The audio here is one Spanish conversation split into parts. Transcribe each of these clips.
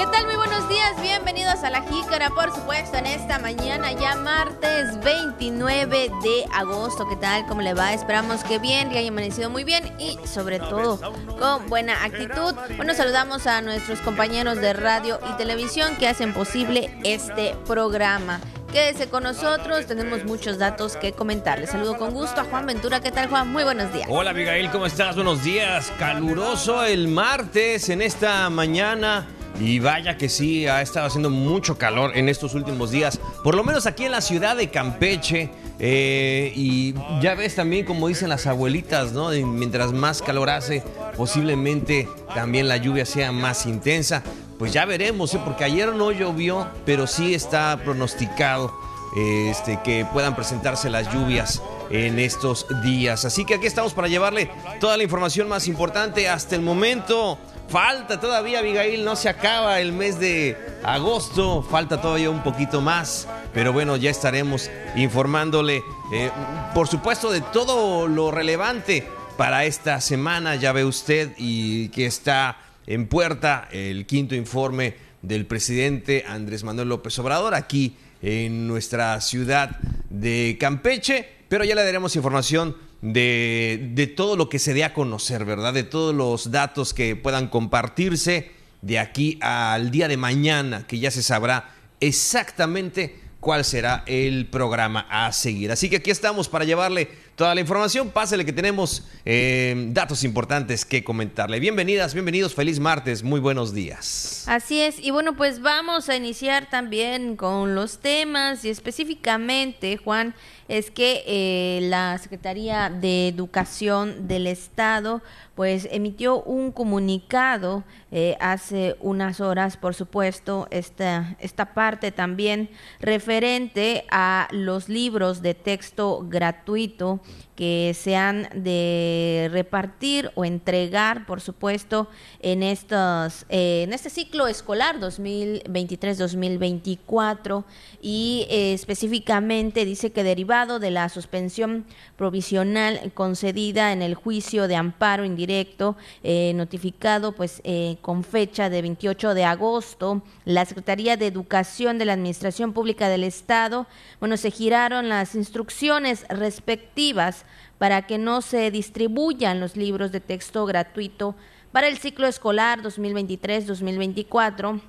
¿Qué tal? Muy buenos días, bienvenidos a La Jícara, por supuesto, en esta mañana, ya martes 29 de agosto. ¿Qué tal? ¿Cómo le va? Esperamos que bien, que haya amanecido muy bien y sobre todo con buena actitud. Bueno, saludamos a nuestros compañeros de radio y televisión que hacen posible este programa. Quédese con nosotros, tenemos muchos datos que comentar. Les saludo con gusto a Juan Ventura. ¿Qué tal, Juan? Muy buenos días. Hola, Abigail, ¿cómo estás? Buenos días. Caluroso el martes en esta mañana. Y vaya que sí, ha estado haciendo mucho calor en estos últimos días, por lo menos aquí en la ciudad de Campeche. Eh, y ya ves también, como dicen las abuelitas, ¿no? mientras más calor hace, posiblemente también la lluvia sea más intensa. Pues ya veremos, ¿eh? porque ayer no llovió, pero sí está pronosticado este, que puedan presentarse las lluvias en estos días. Así que aquí estamos para llevarle toda la información más importante hasta el momento. Falta todavía, Abigail, no se acaba el mes de agosto, falta todavía un poquito más, pero bueno, ya estaremos informándole, eh, por supuesto, de todo lo relevante para esta semana, ya ve usted, y que está en puerta el quinto informe del presidente Andrés Manuel López Obrador aquí en nuestra ciudad de Campeche, pero ya le daremos información de, todo lo que se dé a conocer, ¿verdad? De todos los datos que puedan compartirse de aquí al día de mañana, que ya se sabrá exactamente cuál será el programa a seguir. Así que aquí estamos para llevarle toda la información. Pásele que tenemos eh, datos importantes que comentarle. Bienvenidas, bienvenidos, feliz martes, muy buenos días. Así es, y bueno, pues vamos a iniciar también con los temas y específicamente, Juan, es que eh, la Secretaría de Educación del Estado pues emitió un comunicado eh, hace unas horas, por supuesto, esta, esta parte también referente a los libros de texto gratuito que se han de repartir o entregar, por supuesto, en, estos, eh, en este ciclo escolar 2023-2024 y específicamente dice que derivado de la suspensión provisional concedida en el juicio de amparo indirecto eh, notificado pues con fecha de 28 de agosto, la Secretaría de Educación de la Administración Pública del Estado, bueno, se giraron las instrucciones respectivas para que no se distribuyan los libros de texto gratuito para el ciclo escolar 2023-2024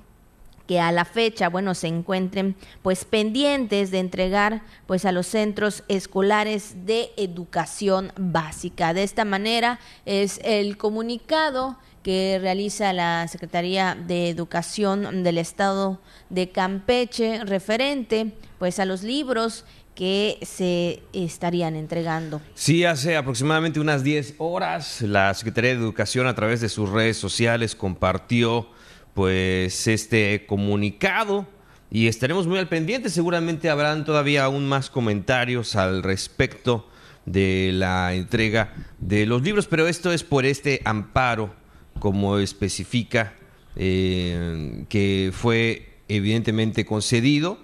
a la fecha, bueno, se encuentren pues pendientes de entregar pues a los centros escolares de educación básica. De esta manera es el comunicado que realiza la Secretaría de Educación del Estado de Campeche referente pues a los libros que se estarían entregando. Sí, hace aproximadamente unas 10 horas la Secretaría de Educación a través de sus redes sociales compartió pues este comunicado. Y estaremos muy al pendiente, seguramente habrán todavía aún más comentarios al respecto de la entrega de los libros, pero esto es por este amparo, como especifica, eh, que fue evidentemente concedido.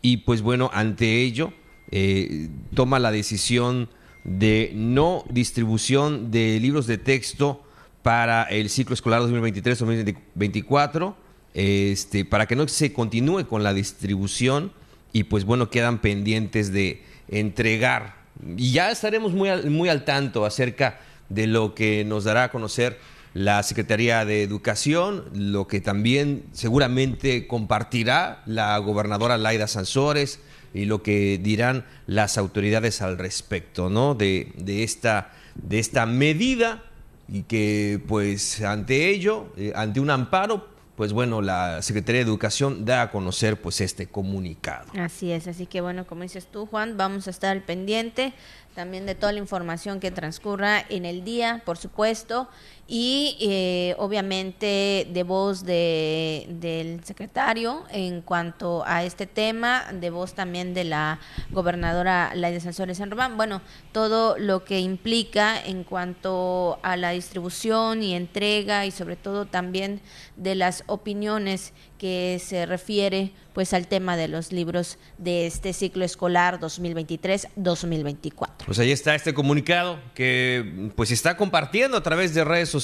Y pues bueno, ante ello eh, toma la decisión de no distribución de libros de texto para el ciclo escolar 2023-2024, este, para que no se continúe con la distribución y pues bueno, quedan pendientes de entregar. Y ya estaremos muy muy al tanto acerca de lo que nos dará a conocer la Secretaría de Educación, lo que también seguramente compartirá la gobernadora Laida Sansores, y lo que dirán las autoridades al respecto, ¿no? De, de, esta, de esta medida y que pues ante ello, eh, ante un amparo, pues bueno, la Secretaría de Educación da a conocer pues este comunicado. Así es, así que bueno, como dices tú, Juan, vamos a estar al pendiente también de toda la información que transcurra en el día, por supuesto, y eh, obviamente de voz de, del secretario en cuanto a este tema, de voz también de la gobernadora Laida Sansores San Román, bueno, todo lo que implica en cuanto a la distribución y entrega y sobre todo también de las opiniones que se refiere pues al tema de los libros de este ciclo escolar 2023-2024. Pues ahí está este comunicado que pues está compartiendo a través de redes sociales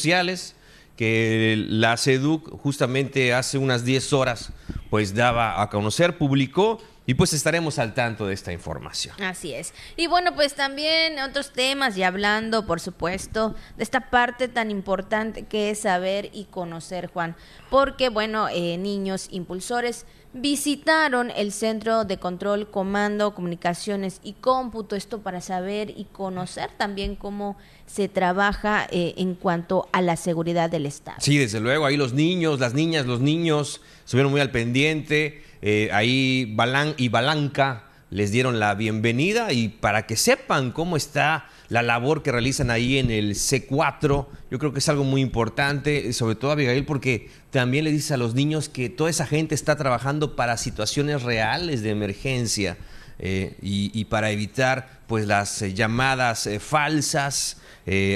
que la SEDUC justamente hace unas 10 horas pues daba a conocer, publicó y pues estaremos al tanto de esta información. Así es. Y bueno, pues también otros temas y hablando, por supuesto, de esta parte tan importante que es saber y conocer, Juan. Porque, bueno, eh, niños impulsores visitaron el Centro de Control, Comando, Comunicaciones y Cómputo, esto para saber y conocer también cómo se trabaja eh, en cuanto a la seguridad del Estado. Sí, desde luego, ahí los niños, las niñas, los niños estuvieron muy al pendiente, eh, ahí Balán y Balanca les dieron la bienvenida y para que sepan cómo está la labor que realizan ahí en el C4, yo creo que es algo muy importante, sobre todo Abigail, porque también le dice a los niños que toda esa gente está trabajando para situaciones reales de emergencia eh, y, para evitar pues las eh, llamadas eh, falsas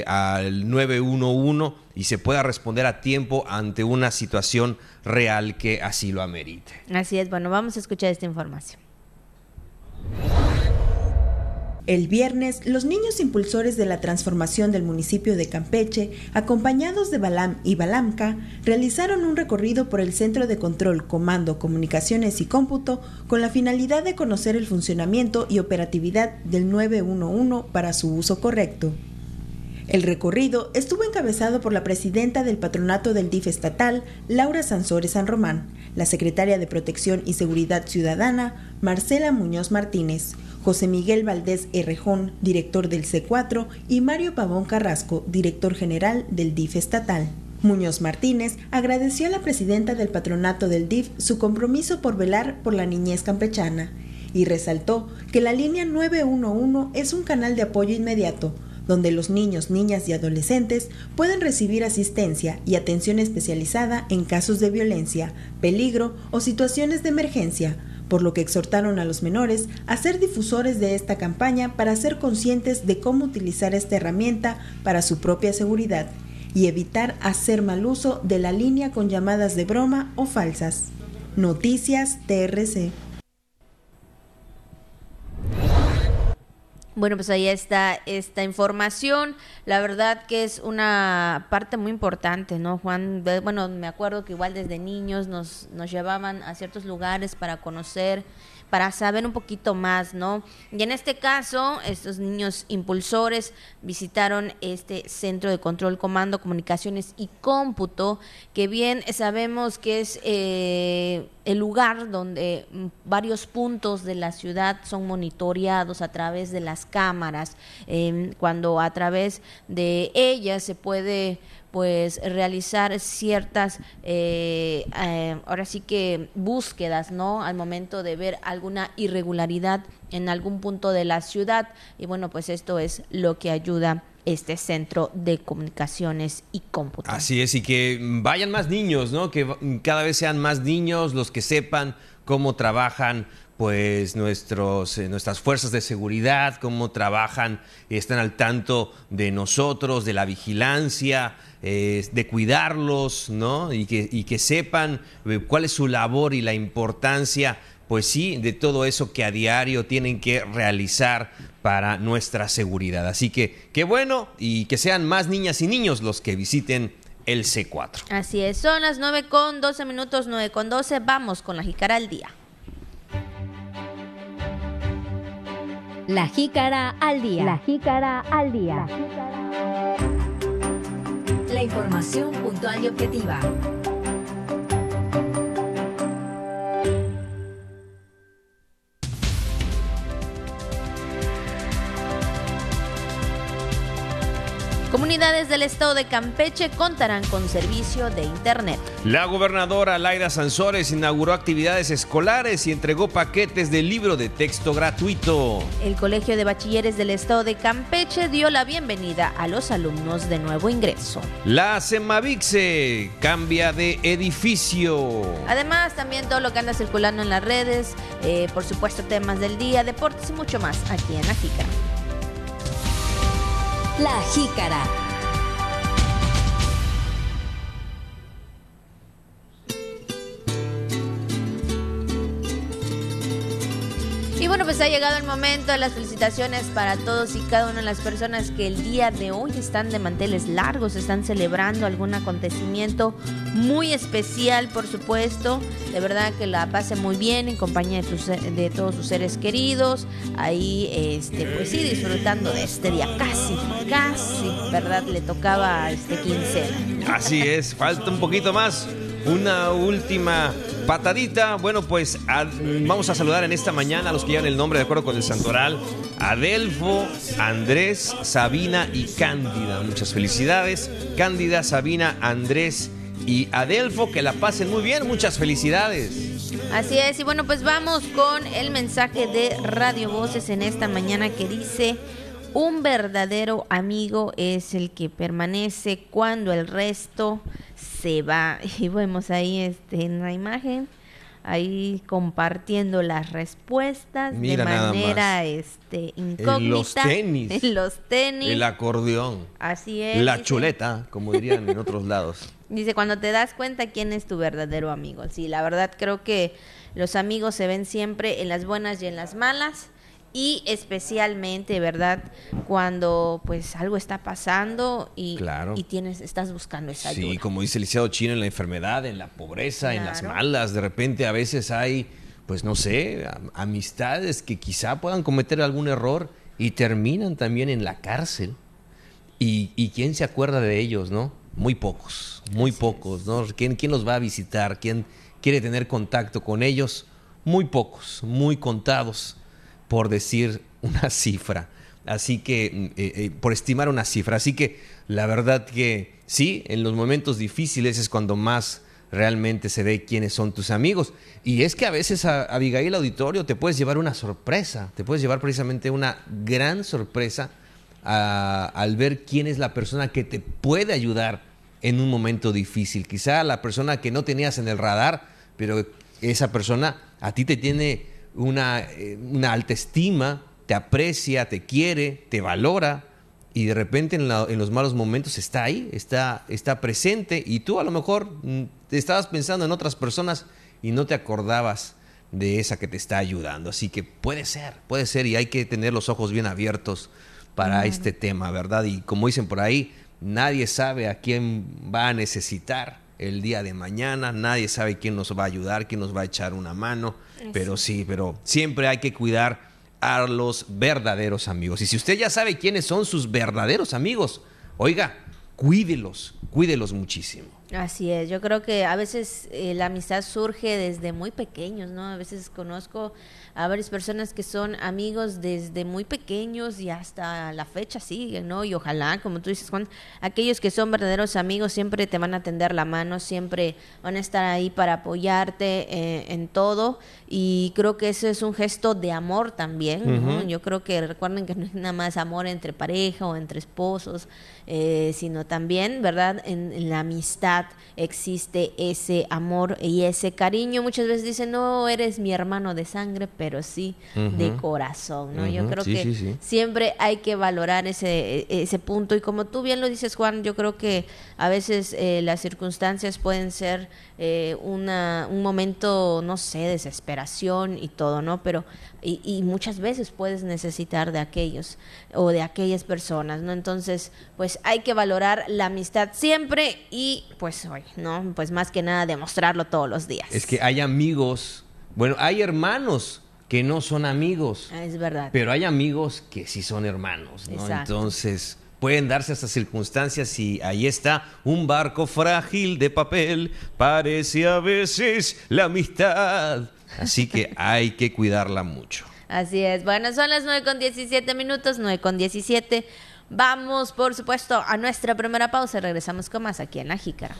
al 911 y se pueda responder a tiempo ante una situación real que así lo amerite. Así es, bueno, vamos a escuchar esta información. El viernes, los niños impulsores de la transformación del municipio de Campeche, acompañados de Balam y Balamca, realizaron un recorrido por el Centro de Control, Comando, Comunicaciones y Cómputo con la finalidad de conocer el funcionamiento y operatividad del 911 para su uso correcto. El recorrido estuvo encabezado por la presidenta del patronato del DIF estatal, Laura Sansores San Román, la secretaria de Protección y Seguridad Ciudadana, Marcela Muñoz Martínez, José Miguel Valdés Herrejón, director del C4, y Mario Pavón Carrasco, director general del DIF estatal. Muñoz Martínez agradeció a la presidenta del patronato del DIF su compromiso por velar por la niñez campechana y resaltó que la línea 911 es un canal de apoyo inmediato donde los niños, niñas y adolescentes pueden recibir asistencia y atención especializada en casos de violencia, peligro o situaciones de emergencia, por lo que exhortaron a los menores a ser difusores de esta campaña para ser conscientes de cómo utilizar esta herramienta para su propia seguridad y evitar hacer mal uso de la línea con llamadas de broma o falsas. Noticias TRC. Bueno, pues ahí está esta información. La verdad que es una parte muy importante, ¿no, Juan? Bueno, me acuerdo que igual desde niños nos, nos llevaban a ciertos lugares para conocer para saber un poquito más, ¿no? Y en este caso, estos niños impulsores visitaron este centro de control, comando, comunicaciones y cómputo, que bien sabemos que es eh, el lugar donde varios puntos de la ciudad son monitoreados a través de las cámaras, em, cuando a través de ellas se puede pues realizar ciertas, eh, eh, ahora sí que búsquedas, ¿no? Al momento de ver alguna irregularidad en algún punto de la ciudad. Y bueno, pues esto es lo que ayuda este centro de comunicaciones y cómputo. Así es, y que vayan más niños, ¿no? Que cada vez sean más niños los que sepan cómo trabajan pues nuestros, eh, nuestras fuerzas de seguridad, cómo trabajan y están al tanto de nosotros, de la vigilancia, eh, de cuidarlos, ¿no? Y que, y que sepan eh, cuál es su labor y la importancia, pues sí, de todo eso que a diario tienen que realizar para nuestra seguridad. Así que qué bueno y que sean más niñas y niños los que visiten el C4. Así es, son las 9 con 12 minutos, 9 con 12, vamos con la jícara al día. La jícara al día. La jícara al día. La información puntual y objetiva. Comunidades del estado de Campeche contarán con servicio de Internet. La gobernadora Laira Sansores inauguró actividades escolares y entregó paquetes de libro de texto gratuito. El Colegio de Bachilleres del estado de Campeche dio la bienvenida a los alumnos de nuevo ingreso. La Semavixe cambia de edificio. Además, también todo lo que anda circulando en las redes, eh, por supuesto temas del día, deportes y mucho más aquí en Ajica. La Jícara. Bueno, pues ha llegado el momento de las felicitaciones para todos y cada una de las personas que el día de hoy están de manteles largos, están celebrando algún acontecimiento muy especial, por supuesto. De verdad que la pase muy bien en compañía de, de todos sus seres queridos. Ahí, este, pues sí, disfrutando de este día. Casi, casi, ¿verdad? Le tocaba este quincena. Así es, falta un poquito más. Una última patadita. Bueno, pues vamos a saludar en esta mañana a los que llevan el nombre de acuerdo con el santoral. Adelfo, Andrés, Sabina y Cándida. Muchas felicidades. Cándida, Sabina, Andrés y Adelfo. Que la pasen muy bien. Muchas felicidades. Así es. Y bueno, pues vamos con el mensaje de Radio Voces en esta mañana que dice... Un verdadero amigo es el que permanece cuando el resto se va. Y vemos ahí este, en la imagen, ahí compartiendo las respuestas de manera este, incógnita. En los tenis. En los tenis. El acordeón. Así es. La chuleta, como dirían en otros lados. Dice, cuando te das cuenta quién es tu verdadero amigo. Sí, la verdad creo que los amigos se ven siempre en las buenas y en las malas y especialmente, ¿verdad? Cuando pues algo está pasando y, y tienes, estás buscando esa ayuda. Sí, como dice el licenciado Chino, en la enfermedad, en la pobreza, en las malas, de repente a veces hay, pues no sé, amistades que quizá puedan cometer algún error y terminan también en la cárcel. Y, y quién se acuerda de ellos, ¿no? Muy pocos, muy pocos, ¿no? ¿Quién, ¿Quién los va a visitar? ¿Quién quiere tener contacto con ellos? Muy pocos, muy contados por decir una cifra. Así que, eh, eh, por estimar una cifra. Así que la verdad que sí, en los momentos difíciles es cuando más realmente se ve quiénes son tus amigos. Y es que a veces, a, Abigail Auditorio, te puedes llevar una sorpresa, te puedes llevar precisamente una gran sorpresa al ver quién es la persona que te puede ayudar en un momento difícil. Quizá la persona que no tenías en el radar, pero esa persona a ti te tiene una, eh, una alta estima, te aprecia, te quiere, te valora y de repente en, los malos momentos está ahí, está, está presente y tú a lo mejor mm, te estabas pensando en otras personas y no te acordabas de esa que te está ayudando. Así que puede ser, puede ser y hay que tener los ojos bien abiertos para este tema, ¿verdad? Y como dicen por ahí, nadie sabe a quién va a necesitar el día de mañana, nadie sabe quién nos va a ayudar, quién nos va a echar una mano, pero sí, pero siempre hay que cuidar a los verdaderos amigos. Y si usted ya sabe quiénes son sus verdaderos amigos, oiga, cuídelos, cuídelos muchísimo. Así es, yo creo que a veces eh, la amistad surge desde muy pequeños, ¿no? A veces conozco a varias personas que son amigos desde muy pequeños y hasta la fecha siguen, ¿no? Y ojalá, como tú dices, Juan, aquellos que son verdaderos amigos siempre te van a tender la mano, siempre van a estar ahí para apoyarte eh, en todo y creo que eso es un gesto de amor también, ¿no? Yo creo que recuerden que no es nada más amor entre pareja o entre esposos, eh, sino también, ¿verdad? En, la amistad existe ese amor y ese cariño. Muchas veces dicen, no, eres mi hermano de sangre, pero pero sí de corazón, ¿no? Yo creo que siempre hay que valorar ese, ese punto y como tú bien lo dices, Juan, yo creo que a veces eh, las circunstancias pueden ser eh, una, un momento, no sé, desesperación y todo, ¿no? Pero y, y, muchas veces puedes necesitar de aquellos o de aquellas personas, ¿no? Entonces, pues hay que valorar la amistad siempre y pues hoy, ¿no? Pues más que nada demostrarlo todos los días. Es que hay amigos, bueno, hay hermanos que no son amigos. Ah, es verdad. Pero hay amigos que sí son hermanos, ¿no? Entonces pueden darse estas circunstancias y ahí está un barco frágil de papel, parece a veces la amistad. Así que hay que cuidarla mucho. Así es. Bueno, son las 9 con 17 minutos, 9 con 17. Vamos, por supuesto, a nuestra primera pausa. Regresamos con más aquí en La Jícara.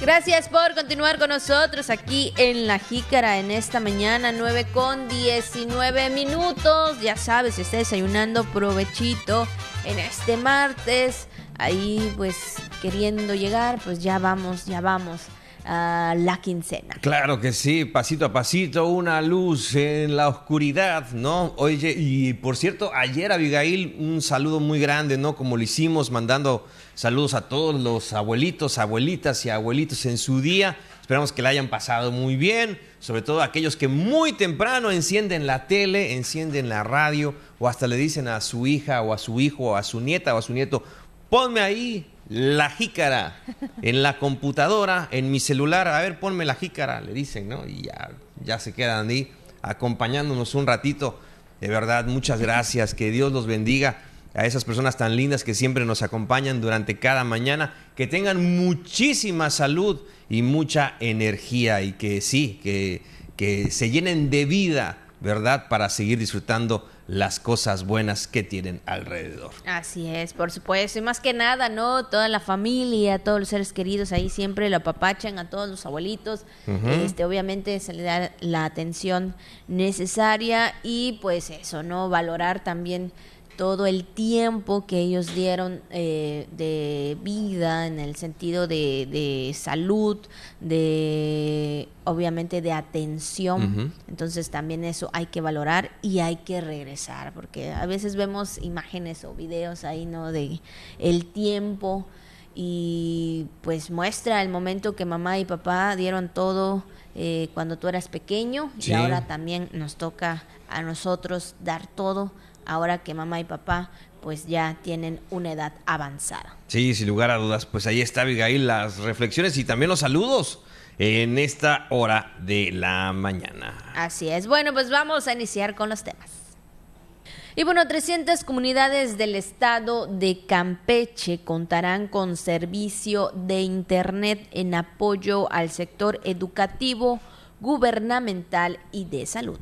Gracias por continuar con nosotros aquí en La Jícara en esta mañana, 9 con 19 minutos. Ya sabes, si está desayunando, provechito en este martes. Ahí, pues, queriendo llegar, pues ya vamos, ya vamos la quincena. Claro que sí, pasito a pasito, una luz en la oscuridad, ¿no? Oye, y por cierto, ayer Abigail, un saludo muy grande, ¿no? Como lo hicimos, mandando saludos a todos los abuelitos, abuelitas y abuelitos en su día. Esperamos que la hayan pasado muy bien, sobre todo aquellos que muy temprano encienden la tele, encienden la radio o hasta le dicen a su hija o a su hijo o a su nieta o a su nieto, ponme ahí la jícara en la computadora, en mi celular, a ver, ponme la jícara, le dicen, ¿no? Y ya, ya se quedan ahí acompañándonos un ratito. De verdad, muchas gracias, que Dios los bendiga a esas personas tan lindas que siempre nos acompañan durante cada mañana, que tengan muchísima salud y mucha energía y que sí, que, que se llenen de vida, ¿verdad? Para seguir disfrutando las cosas buenas que tienen alrededor. Así es, por supuesto. Y más que nada, ¿no? Toda la familia, todos los seres queridos ahí siempre lo apapachan a todos los abuelitos. este, obviamente se le da la atención necesaria y pues eso, ¿no? Valorar también todo el tiempo que ellos dieron eh, de vida en el sentido de, salud, de obviamente de atención. Entonces también eso hay que valorar y hay que regresar, porque a veces vemos imágenes o videos ahí, ¿no? De el tiempo y pues muestra el momento que mamá y papá dieron todo eh, cuando tú eras pequeño y ahora también nos toca a nosotros dar todo ahora que mamá y papá pues ya tienen una edad avanzada. Sí, sin lugar a dudas, pues ahí está Abigail las reflexiones y también los saludos en esta hora de la mañana. Así es. Bueno, pues vamos a iniciar con los temas. Y bueno, 300 comunidades del estado de Campeche contarán con servicio de Internet en apoyo al sector educativo, gubernamental y de salud.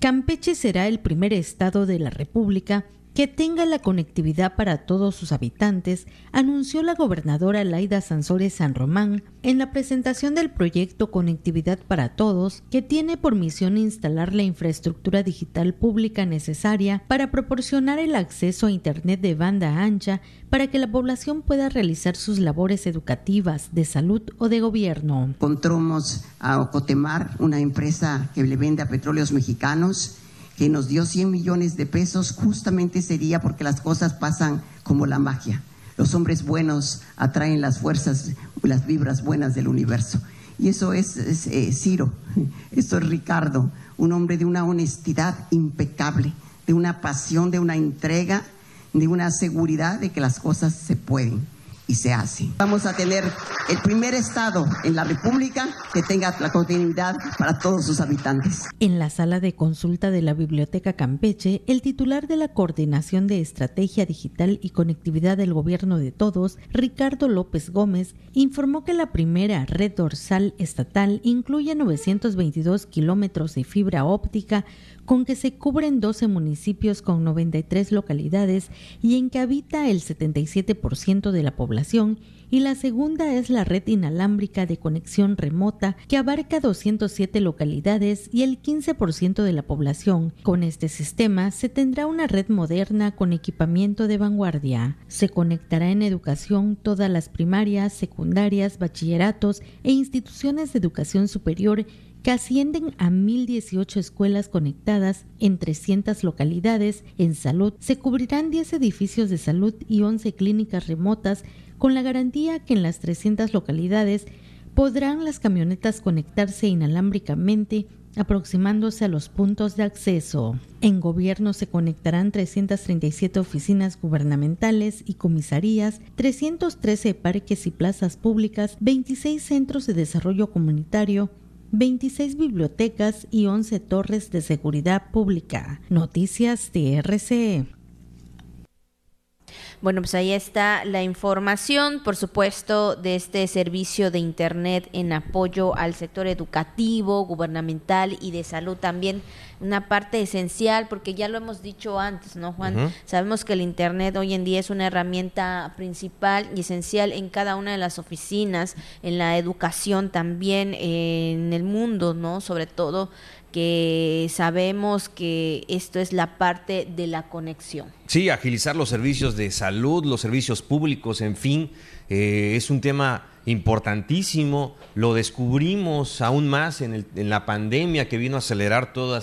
Campeche será el primer estado de la República que tenga la conectividad para todos sus habitantes, anunció la gobernadora Laida Sansores San Román en la presentación del proyecto Conectividad para Todos, que tiene por misión instalar la infraestructura digital pública necesaria para proporcionar el acceso a Internet de banda ancha para que la población pueda realizar sus labores educativas, de salud o de gobierno. Encontramos a Ocotemar, una empresa que le vende a petróleos mexicanos, que nos dio 100 millones de pesos, justamente sería porque las cosas pasan como la magia. Los hombres buenos atraen las fuerzas, las vibras buenas del universo. Y eso es, eh, Ciro, eso es Ricardo, un hombre de una honestidad impecable, de una pasión, de una entrega, de una seguridad de que las cosas se pueden se hace. Vamos a tener el primer estado en la República que tenga la continuidad para todos sus habitantes. En la sala de consulta de la Biblioteca Campeche, el titular de la Coordinación de Estrategia Digital y Conectividad del Gobierno de Todos, Ricardo López Gómez, informó que la primera red dorsal estatal incluye 922 kilómetros de fibra óptica con que se cubren 12 municipios con 93 localidades y en que habita el 77% de la población y la segunda es la red inalámbrica de conexión remota que abarca 207 localidades y el 15% de la población. Con este sistema se tendrá una red moderna con equipamiento de vanguardia. Se conectará en educación todas las primarias, secundarias, bachilleratos e instituciones de educación superior que ascienden a 1.018 escuelas conectadas en 300 localidades. En salud se cubrirán 10 edificios de salud y 11 clínicas remotas con la garantía que en las 300 localidades podrán las camionetas conectarse inalámbricamente aproximándose a los puntos de acceso. En gobierno se conectarán 337 oficinas gubernamentales y comisarías, 313 parques y plazas públicas, 26 centros de desarrollo comunitario, 26 bibliotecas y 11 torres de seguridad pública. Noticias de. Bueno, pues ahí está la información, por supuesto, de este servicio de Internet en apoyo al sector educativo, gubernamental y de salud también una parte esencial, porque ya lo hemos dicho antes, ¿no, Juan? Sabemos que el Internet hoy en día es una herramienta principal y esencial en cada una de las oficinas, en la educación también, en el mundo, ¿no? Sobre todo que sabemos que esto es la parte de la conexión. Sí, agilizar los servicios de salud, los servicios públicos, en fin, eh, es un tema importantísimo, lo descubrimos aún más en, la pandemia que vino a acelerar toda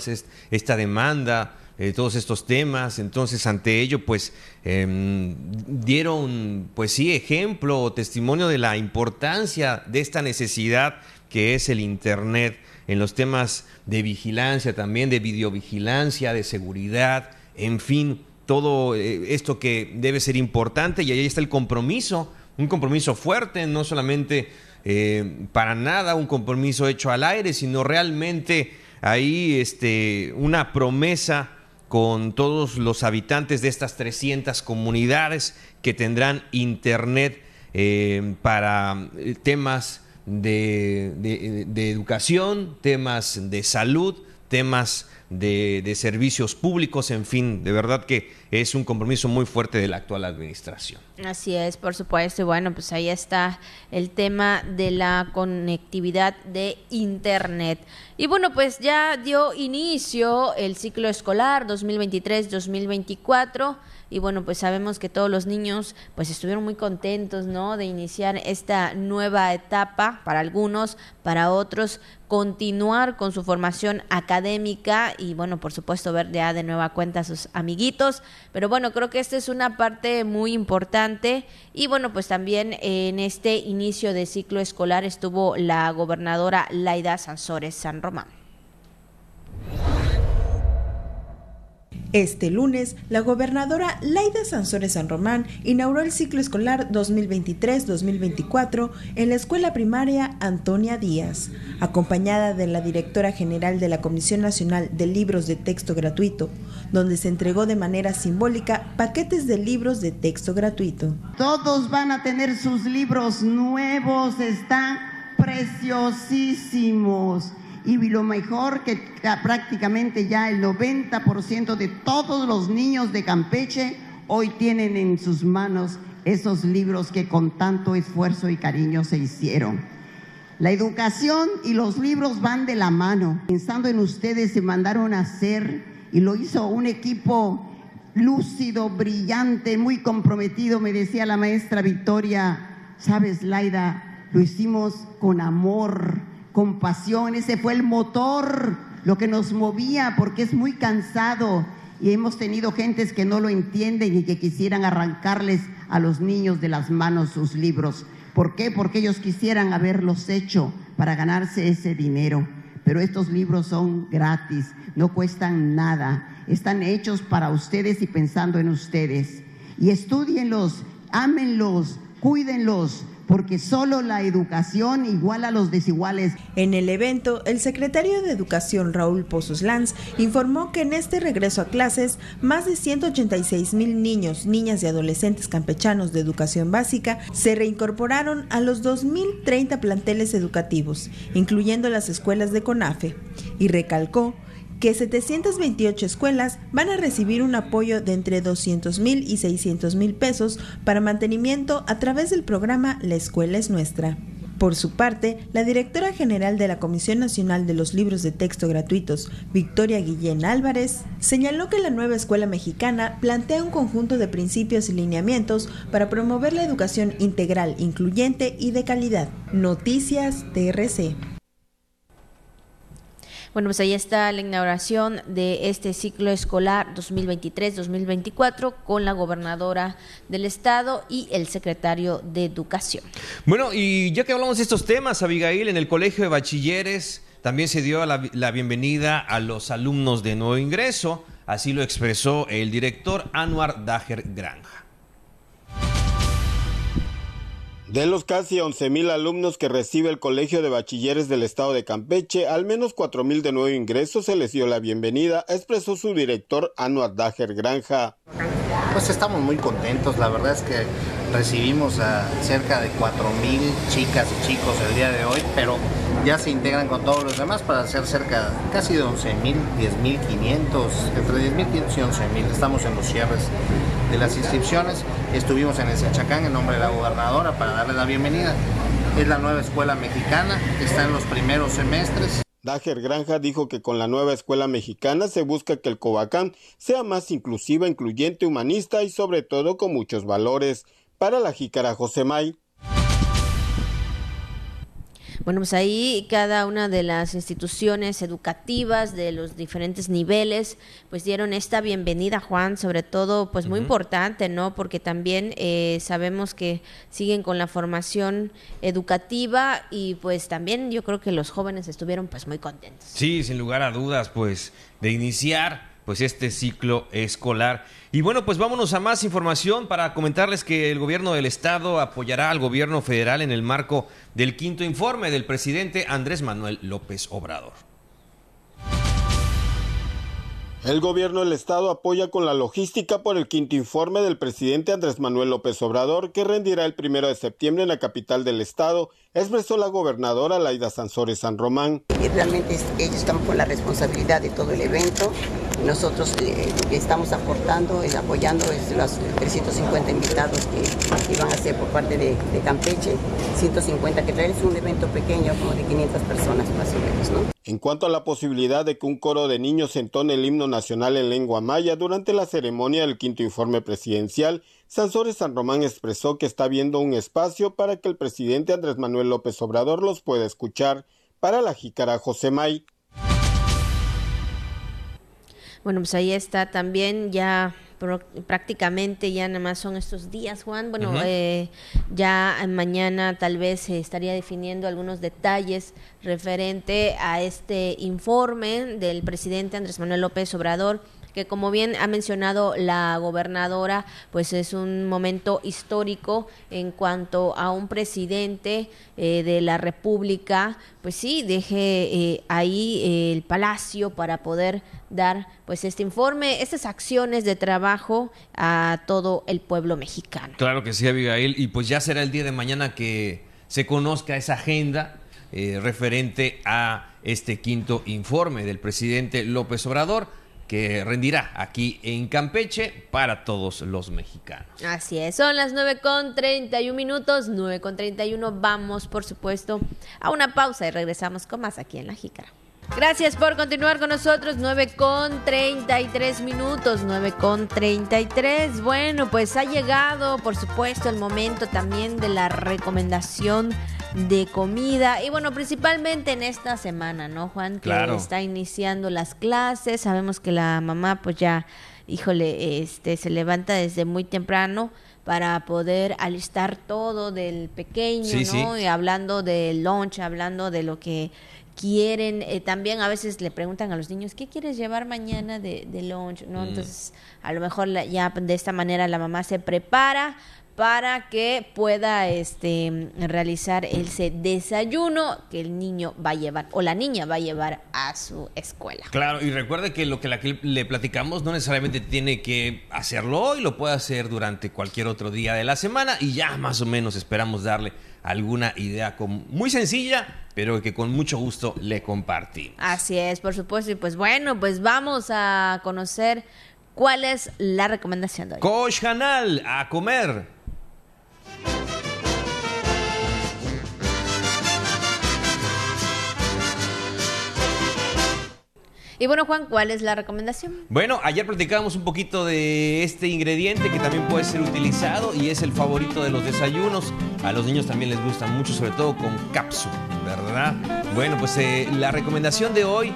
esta demanda, eh, todos estos temas, entonces ante ello pues em, dieron pues sí ejemplo o testimonio de la importancia de esta necesidad que es el Internet en los temas de vigilancia también, de videovigilancia, de seguridad, en fin, todo eh, esto que debe ser importante y ahí está el compromiso un compromiso fuerte, no solamente eh, para nada un compromiso hecho al aire, sino realmente ahí este, una promesa con todos los habitantes de estas 300 comunidades que tendrán internet eh, para temas de, de, educación, temas de salud, temas de, servicios públicos, en fin, de verdad que es un compromiso muy fuerte de la actual administración. Así es, por supuesto, y bueno, pues ahí está el tema de la conectividad de Internet. Y bueno, pues ya dio inicio el ciclo escolar 2023-2024 y bueno, pues sabemos que todos los niños pues estuvieron muy contentos, ¿no? De iniciar esta nueva etapa para algunos, para otros continuar con su formación académica y bueno, por supuesto ver ya de nueva cuenta a sus amiguitos, pero bueno, creo que esta es una parte muy importante y bueno, pues también en este inicio de ciclo escolar estuvo la gobernadora Laida Sansores San Román. Este lunes, la gobernadora Laida Sansores San Román inauguró el ciclo escolar 2023-2024 en la escuela primaria Antonia Díaz, acompañada de la directora general de la Comisión Nacional de Libros de Texto Gratuito, donde se entregó de manera simbólica paquetes de libros de texto gratuito. Todos van a tener sus libros nuevos, están preciosísimos y lo mejor que prácticamente ya el 90% de todos los niños de Campeche hoy tienen en sus manos esos libros que con tanto esfuerzo y cariño se hicieron. La educación y los libros van de la mano. Pensando en ustedes, se mandaron a hacer y lo hizo un equipo lúcido, brillante, muy comprometido. Me decía la maestra Victoria, sabes, Laida, lo hicimos con amor, compasión, ese fue el motor, lo que nos movía, porque es muy cansado y hemos tenido gentes que no lo entienden y que quisieran arrancarles a los niños de las manos sus libros. ¿Por qué? Porque ellos quisieran haberlos hecho para ganarse ese dinero. Pero estos libros son gratis, no cuestan nada, están hechos para ustedes y pensando en ustedes. Y estudienlos, ámenlos, cuídenlos, porque solo la educación iguala a los desiguales. En el evento, el secretario de Educación Raúl Pozos Lanz informó que en este regreso a clases, más de 186 mil niños, niñas y adolescentes campechanos de educación básica se reincorporaron a los 2.030 planteles educativos, incluyendo las escuelas de CONAFE, y recalcó que 728 escuelas van a recibir un apoyo de entre 200 mil y 600 mil pesos para mantenimiento a través del programa La Escuela es Nuestra. Por su parte, la directora general de la Comisión Nacional de los Libros de Texto Gratuitos, Victoria Guillén Álvarez, señaló que la nueva escuela mexicana plantea un conjunto de principios y lineamientos para promover la educación integral, incluyente y de calidad. Noticias TRC. Bueno, pues ahí está la inauguración de este ciclo escolar 2023-2024 con la gobernadora del estado y el secretario de Educación. Bueno, y ya que hablamos de estos temas, Abigail, en el Colegio de Bachilleres también se dio la, bienvenida a los alumnos de nuevo ingreso, así lo expresó el director Anuar Dager Granja. De los casi 11.000 alumnos que recibe el Colegio de Bachilleres del Estado de Campeche, al menos 4.000 de nuevo ingreso se les dio la bienvenida, expresó su director Anuar Dager Granja. Pues estamos muy contentos, la verdad es que recibimos a cerca de 4.000 chicas y chicos el día de hoy, pero ya se integran con todos los demás para ser cerca casi de 11.000, 10.500, entre 10.500 y 11.000. Estamos en los cierres de las inscripciones. Estuvimos en el Sechacán en nombre de la gobernadora para darle la bienvenida. Es la nueva escuela mexicana, está en los primeros semestres. Dager Granja dijo que con la nueva escuela mexicana se busca que el Cobacán sea más inclusiva, incluyente, humanista y sobre todo con muchos valores. Para la jícara Josemay. Bueno, pues ahí cada una de las instituciones educativas de los diferentes niveles, pues dieron esta bienvenida, Juan, sobre todo, pues muy importante, ¿no? Porque también eh, sabemos que siguen con la formación educativa y pues también yo creo que los jóvenes estuvieron pues muy contentos. Sí, sin lugar a dudas, pues de iniciar pues este ciclo escolar. Y bueno, pues vámonos a más información para comentarles que el gobierno del estado apoyará al gobierno federal en el marco del quinto informe del presidente Andrés Manuel López Obrador. El gobierno del estado apoya con la logística por el quinto informe del presidente Andrés Manuel López Obrador que rendirá el primero de septiembre en la capital del estado, expresó la gobernadora Laida Sansores San Román. Y realmente ellos están con la responsabilidad de todo el evento. Nosotros eh, estamos aportando y apoyando los 350 invitados que iban a ser por parte de, Campeche, 150 que traen es un evento pequeño como de 500 personas más o menos, ¿no? En cuanto a la posibilidad de que un coro de niños entone el himno nacional en lengua maya durante la ceremonia del quinto informe presidencial, Sansores San Román expresó que está viendo un espacio para que el presidente Andrés Manuel López Obrador los pueda escuchar. Para la jícara José May. Bueno, pues ahí está también ya prácticamente ya nada más son estos días, Juan. Bueno, eh, ya mañana tal vez se estaría definiendo algunos detalles referente a este informe del presidente Andrés Manuel López Obrador que como bien ha mencionado la gobernadora, pues es un momento histórico en cuanto a un presidente eh, de la República, pues sí, deje eh, ahí eh, el palacio para poder dar pues este informe, estas acciones de trabajo a todo el pueblo mexicano. Claro que sí, Abigail, y pues ya será el día de mañana que se conozca esa agenda referente a este quinto informe del presidente López Obrador que rendirá aquí en Campeche para todos los mexicanos. Así es, son las 9 con 31 minutos, 9 con 31. Vamos, por supuesto, a una pausa y regresamos con más aquí en La Jícara. Gracias por continuar con nosotros, 9 con 33 minutos, 9 con 33. Bueno, pues ha llegado, por supuesto, el momento también de la recomendación de comida y bueno, principalmente en esta semana, ¿no, Juan? Que está iniciando las clases, sabemos que la mamá pues ya, híjole, este se levanta desde muy temprano para poder alistar todo del pequeño, ¿no? Y hablando del lunch, hablando de lo que quieren, eh, también a veces le preguntan a los niños, ¿qué quieres llevar mañana de, de lunch? ¿no? Mm. Entonces, a lo mejor ya de esta manera la mamá se prepara para que pueda este, realizar ese desayuno que el niño va a llevar o la niña va a llevar a su escuela. Claro, y recuerde que lo que le platicamos no necesariamente tiene que hacerlo hoy, lo puede hacer durante cualquier otro día de la semana y ya más o menos esperamos darle alguna idea muy sencilla, pero que con mucho gusto le compartimos. Así es, por supuesto, y pues bueno, pues vamos a conocer cuál es la recomendación de hoy. Coach Canal, a comer. Y bueno, Juan, ¿cuál es la recomendación? Bueno, ayer platicábamos un poquito de este ingrediente que también puede ser utilizado y es el favorito de los desayunos. A los niños también les gusta mucho, sobre todo con cápsula, ¿verdad? Bueno, pues eh, la recomendación de hoy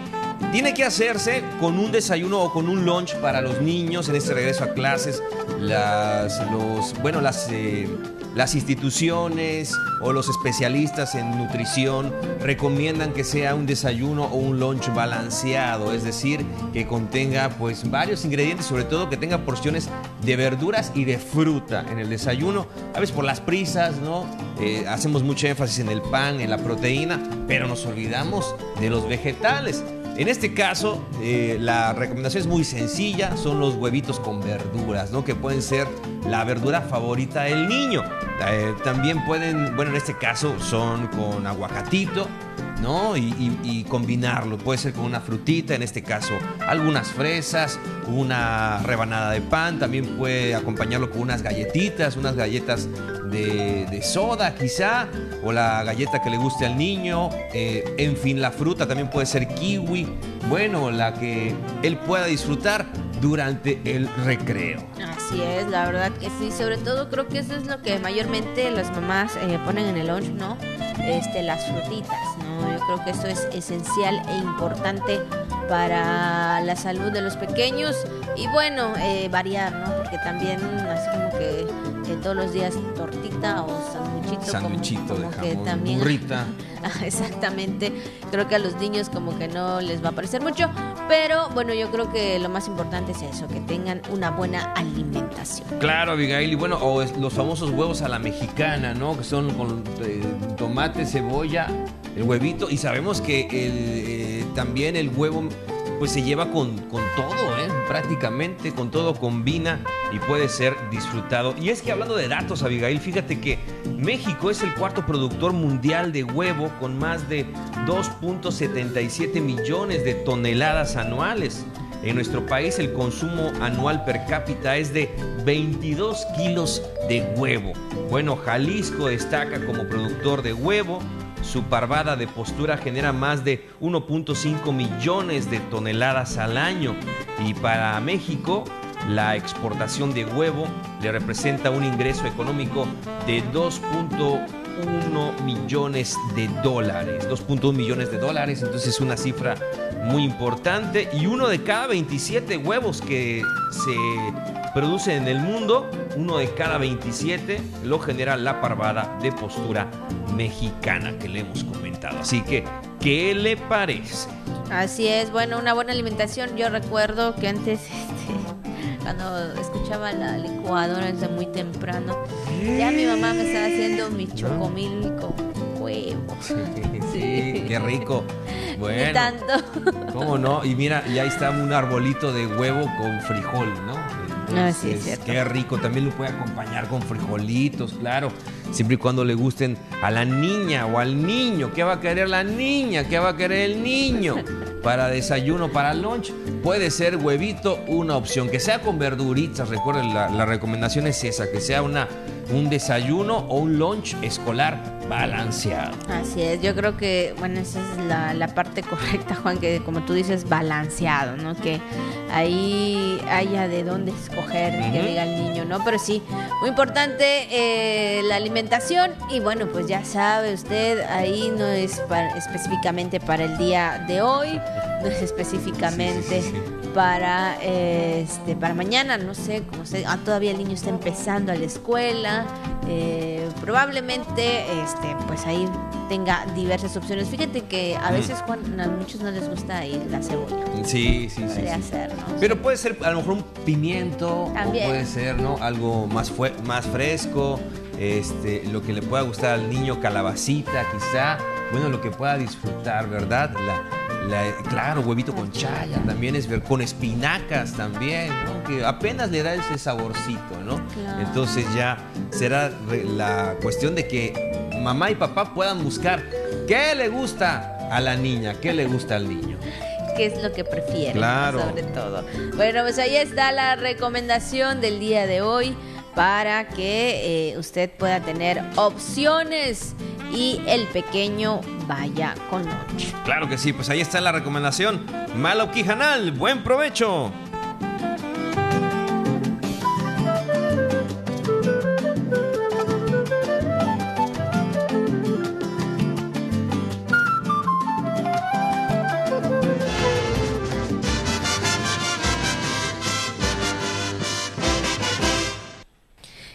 tiene que hacerse con un desayuno o con un lunch para los niños en este regreso a clases. Las, los, bueno, las... Eh, las instituciones o los especialistas en nutrición recomiendan que sea un desayuno o un lunch balanceado, es decir, que contenga pues varios ingredientes, sobre todo que tenga porciones de verduras y de fruta en el desayuno. A veces por las prisas, ¿no? Eh, hacemos mucho énfasis en el pan, en la proteína, pero nos olvidamos de los vegetales. En este caso, eh, la recomendación es muy sencilla, son los huevitos con verduras, ¿no? Que pueden ser la verdura favorita del niño. Eh, también pueden, bueno, en este caso son con aguacatito, ¿no? Y, combinarlo. Puede ser con una frutita, en este caso algunas fresas, una rebanada de pan. También puede acompañarlo con unas galletitas, unas galletas de, soda quizá, o la galleta que le guste al niño. Eh, en fin, la fruta también puede ser kiwi. Bueno, la que él pueda disfrutar durante el recreo. Así es, la verdad que sí. Sobre todo creo que eso es lo que mayormente las mamás eh, ponen en el lunch, ¿no? Este, las frutitas. Yo creo que eso es esencial e importante para la salud de los pequeños y bueno, eh, variar, ¿no? Porque también así como que todos los días tortita o sanduchito. Sanduchito como, de que también, burrita. Exactamente. Creo que a los niños como que no les va a parecer mucho, pero bueno, yo creo que lo más importante es eso, que tengan una buena alimentación. Claro, Abigail, y bueno, o los famosos huevos a la mexicana, ¿no? Que son con eh, tomate, cebolla, el huevito, y sabemos que el, eh, también el huevo pues se lleva con, con todo, ¿eh? prácticamente con todo combina y puede ser disfrutado. Y es que hablando de datos, Abigail, fíjate que México es el cuarto productor mundial de huevo con más de 2.77 millones de toneladas anuales. En nuestro país el consumo anual per cápita es de 22 kilos de huevo. Bueno, Jalisco destaca como productor de huevo su parvada de postura genera más de 1.5 millones de toneladas al año y para México la exportación de huevo le representa un ingreso económico de 2.1 millones de dólares. 2.1 millones de dólares, entonces es una cifra muy importante y uno de cada 27 huevos que se produce en el mundo, uno de cada 27 lo genera la parvada de postura mexicana que le hemos comentado. Así que, ¿qué le parece? Así es, bueno, una buena alimentación. Yo recuerdo que antes, este, cuando escuchaba la licuadora desde muy temprano, ya mi mamá me estaba haciendo mi chocomil con huevo. Sí, qué rico. Bueno, tanto. ¿Cómo no? Y mira, ya está un arbolito de huevo con frijol, ¿no? Así es, Qué rico, también lo puede acompañar con frijolitos, claro, siempre y cuando le gusten a la niña o al niño. ¿Qué va a querer la niña? ¿Qué va a querer el niño? Para desayuno, para lunch, puede ser huevito una opción. Que sea con verduritas, recuerden, la, la recomendación es esa, que sea una, un desayuno o un lunch escolar balanceado. Así es, yo creo que, bueno, esa es la, la parte correcta, Juan, que como tú dices, balanceado, ¿no? Que ahí haya de dónde escoger que diga el niño, ¿no? Pero sí, muy importante eh, la alimentación y bueno, pues ya sabe usted, ahí no es específicamente para el día de hoy, no es específicamente para este para mañana, no sé, como se, ah, todavía el niño está empezando a la escuela, eh, probablemente este pues ahí tenga diversas opciones. Fíjate que a veces Juan, a muchos no les gusta ahí la cebolla. Sí, sí, sí. Pero puede ser a lo mejor un pimiento, puede ser, ¿no? Algo más fue, más fresco, este, lo que le pueda gustar al niño, calabacita, quizá, bueno, lo que pueda disfrutar, ¿verdad? La, claro, huevito con chaya también es ver, con espinacas también, ¿no? que apenas le da ese saborcito, ¿no? Entonces ya será la cuestión de que mamá y papá puedan buscar qué le gusta a la niña, qué le gusta al niño qué es lo que prefiere, claro. sobre todo. Bueno, pues ahí está la recomendación del día de hoy para que eh, usted pueda tener opciones y el pequeño vaya con noche. Claro que sí, pues ahí está la recomendación. Malo Quijanal, buen provecho.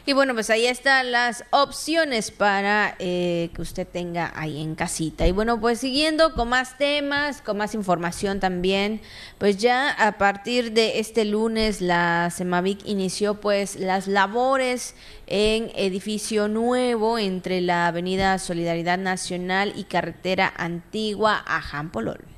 Y bueno, pues ahí están las opciones para eh, que usted tenga ahí en casita. Y bueno, pues siguiendo con más temas, con más información también, pues ya a partir de este lunes la Semavic inició pues las labores en edificio nuevo entre la Avenida Solidaridad Nacional y Carretera Antigua a Jampolol.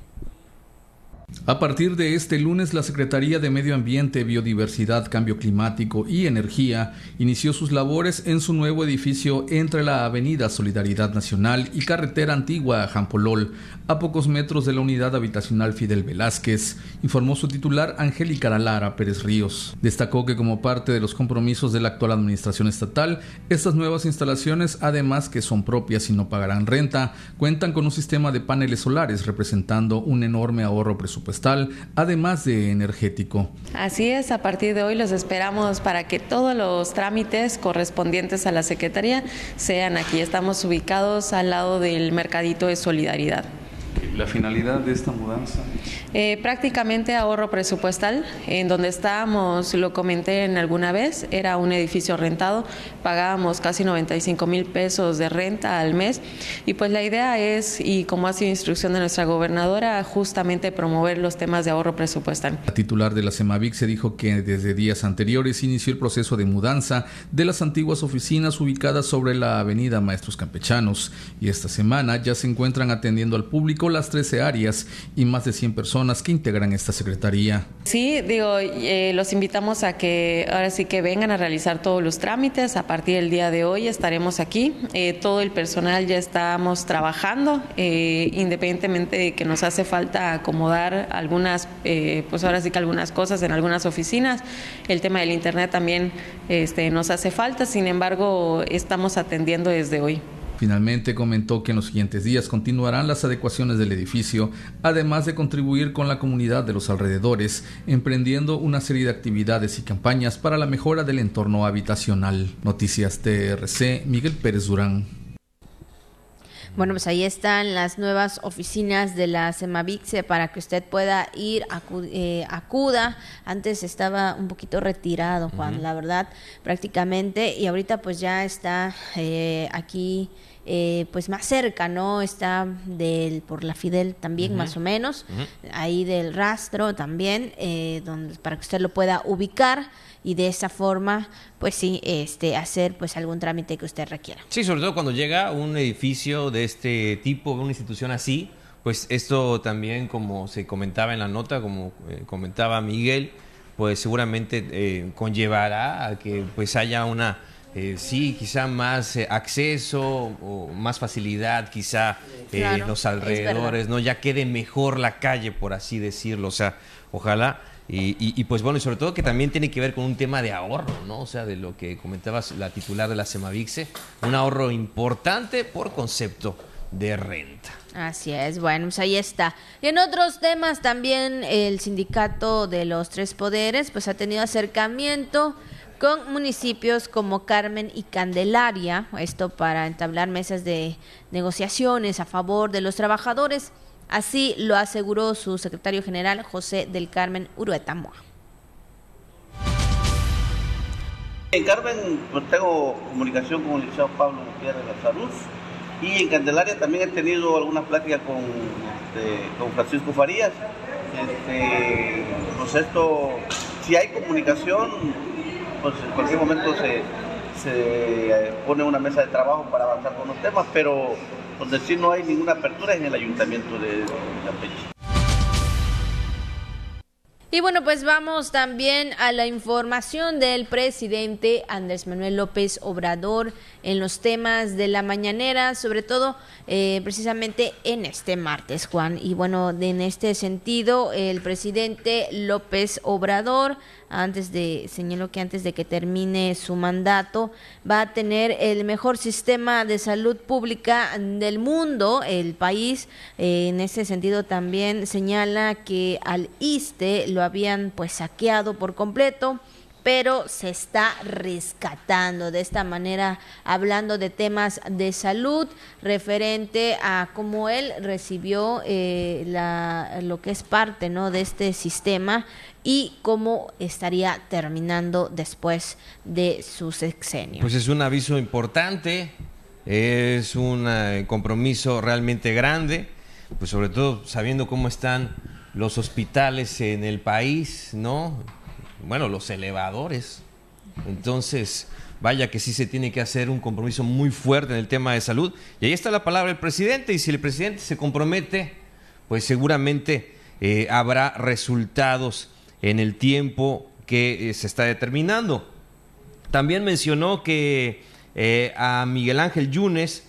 A partir de este lunes, la Secretaría de Medio Ambiente, Biodiversidad, Cambio Climático y Energía inició sus labores en su nuevo edificio entre la Avenida Solidaridad Nacional y Carretera Antigua Jampolol, a pocos metros de la unidad habitacional Fidel Velázquez, informó su titular Angélica Lara Pérez Ríos. Destacó que como parte de los compromisos de la actual administración estatal, estas nuevas instalaciones, además que son propias y no pagarán renta, cuentan con un sistema de paneles solares representando un enorme ahorro presupuestario además de energético. Así es, a partir de hoy los esperamos para que todos los trámites correspondientes a la Secretaría sean aquí. Estamos ubicados al lado del Mercadito de Solidaridad. ¿La finalidad de esta mudanza? Eh, prácticamente ahorro presupuestal. En donde estábamos, lo comenté en alguna vez, era un edificio rentado, pagábamos casi 95 mil pesos de renta al mes. Y pues la idea es, y como ha sido instrucción de nuestra gobernadora, justamente promover los temas de ahorro presupuestal. La titular de la CEMAVIC se dijo que desde días anteriores inició el proceso de mudanza de las antiguas oficinas ubicadas sobre la avenida Maestros Campechanos. Y esta semana ya se encuentran atendiendo al público las 13 áreas y más de 100 personas que integran esta secretaría. Sí, digo, eh, los invitamos a que ahora sí que vengan a realizar todos los trámites. A partir del día de hoy estaremos aquí. Eh, todo el personal ya estamos trabajando, eh, independientemente de que nos hace falta acomodar algunas, pues ahora sí que algunas cosas en algunas oficinas. El tema del Internet también este, nos hace falta, sin embargo, estamos atendiendo desde hoy. Finalmente comentó que en los siguientes días continuarán las adecuaciones del edificio, además de contribuir con la comunidad de los alrededores, emprendiendo una serie de actividades y campañas para la mejora del entorno habitacional. Noticias TRC, Miguel Pérez Durán. Bueno, pues ahí están las nuevas oficinas de la Semavixe para que usted pueda ir, eh, acuda. Antes estaba un poquito retirado, Juan, la verdad, prácticamente, y ahorita pues ya está eh, aquí eh, pues más cerca, ¿no? Está del, por la Fidel también, más o menos, ahí del rastro también, eh, donde, para que usted lo pueda ubicar y de esa forma, pues sí, este, hacer pues algún trámite que usted requiera. Sí, sobre todo cuando llega un edificio de este tipo, una institución así, pues esto también, como se comentaba en la nota, como eh, comentaba Miguel, pues seguramente conllevará a que pues haya una eh, sí, quizá más eh, acceso o más facilidad, quizá eh, los alrededores, ¿no? Ya quede mejor la calle, por así decirlo. O sea, ojalá. Y, pues bueno, y sobre todo que también tiene que ver con un tema de ahorro, ¿no? O sea, de lo que comentabas la titular de la Semavixe, un ahorro importante por concepto de renta. Así es, bueno, pues ahí está. Y en otros temas también el sindicato de los tres poderes pues ha tenido acercamiento con municipios como Carmen y Candelaria, esto para entablar mesas de negociaciones a favor de los trabajadores. Así lo aseguró su secretario general José del Carmen Uruetamoa. En Carmen pues, tengo comunicación con el licenciado Pablo Gutiérrez de la Salud y en Candelaria también he tenido algunas pláticas con, este, Francisco Farías. Este, pues esto, si hay comunicación, pues en cualquier momento se, se pone una mesa de trabajo para avanzar con los temas, pero donde sí no hay ninguna apertura en el ayuntamiento de Campeche. Y bueno, pues vamos también a la información del presidente Andrés Manuel López Obrador en los temas de la mañanera, sobre todo eh, precisamente en este martes, Juan. Y bueno, en este sentido, el presidente López Obrador antes de, señaló que antes de que termine su mandato, va a tener el mejor sistema de salud pública del mundo, el país. Eh, en ese sentido también señala que al ISTE lo habían pues saqueado por completo pero se está rescatando de esta manera, hablando de temas de salud referente a cómo él recibió eh, la, lo que es parte ¿no? de este sistema y cómo estaría terminando después de su sexenio. Pues es un aviso importante, es un eh, compromiso realmente grande, pues sobre todo sabiendo cómo están los hospitales en el país, ¿no? Bueno, los elevadores. Entonces, vaya que sí se tiene que hacer un compromiso muy fuerte en el tema de salud. Y ahí está la palabra del presidente, y si el presidente se compromete, pues seguramente eh, habrá resultados en el tiempo que eh, se está determinando. También mencionó que eh, a Miguel Ángel Yunes